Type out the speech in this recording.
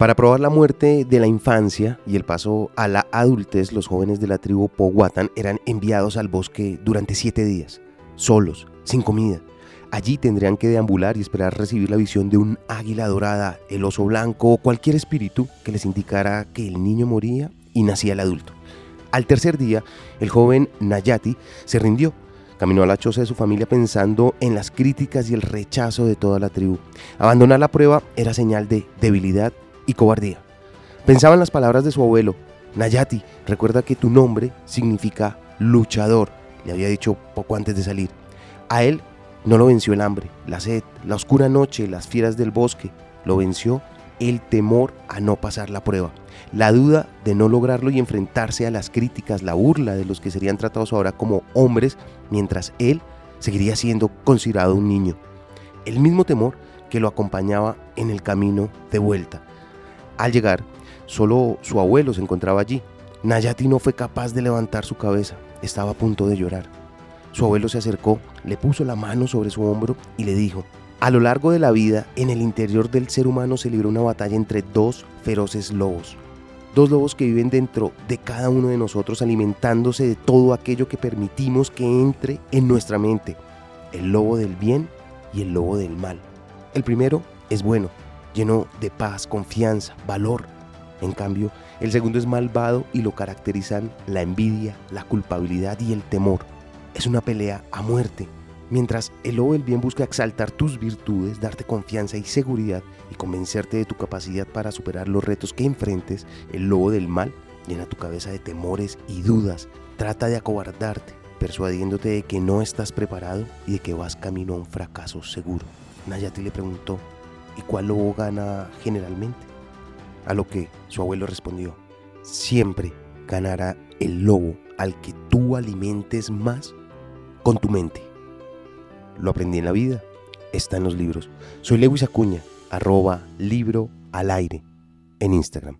Para probar la muerte de la infancia y el paso a la adultez, los jóvenes de la tribu Powhatan eran enviados al bosque durante siete días, solos, sin comida. Allí tendrían que deambular y esperar recibir la visión de un águila dorada, el oso blanco o cualquier espíritu que les indicara que el niño moría y nacía el adulto. Al tercer día, el joven Nayati se rindió. Caminó a la choza de su familia pensando en las críticas y el rechazo de toda la tribu. Abandonar la prueba era señal de debilidad y cobardía. Pensaba en las palabras de su abuelo, Nayati, recuerda que tu nombre significa luchador, le había dicho poco antes de salir. A él no lo venció el hambre, la sed, la oscura noche, las fieras del bosque, lo venció el temor a no pasar la prueba, la duda de no lograrlo y enfrentarse a las críticas, la burla de los que serían tratados ahora como hombres, mientras él seguiría siendo considerado un niño. El mismo temor que lo acompañaba en el camino de vuelta. Al llegar, solo su abuelo se encontraba allí. Nayati no fue capaz de levantar su cabeza, estaba a punto de llorar. Su abuelo se acercó, le puso la mano sobre su hombro y le dijo, a lo largo de la vida, en el interior del ser humano se libró una batalla entre dos feroces lobos. Dos lobos que viven dentro de cada uno de nosotros alimentándose de todo aquello que permitimos que entre en nuestra mente. El lobo del bien y el lobo del mal. El primero es bueno, lleno de paz, confianza, valor. En cambio, el segundo es malvado y lo caracterizan la envidia, la culpabilidad y el temor. Es una pelea a muerte. Mientras el lobo del bien busca exaltar tus virtudes, darte confianza y seguridad y convencerte de tu capacidad para superar los retos que enfrentes, el lobo del mal llena tu cabeza de temores y dudas. Trata de acobardarte, persuadiéndote de que no estás preparado y de que vas camino a un fracaso seguro. Nayati le preguntó, ¿Y cuál lobo gana generalmente? A lo que su abuelo respondió, siempre ganará el lobo al que tú alimentes más con tu mente. Lo aprendí en la vida, está en los libros. Soy Lewis Acuña, arroba libro al aire en Instagram.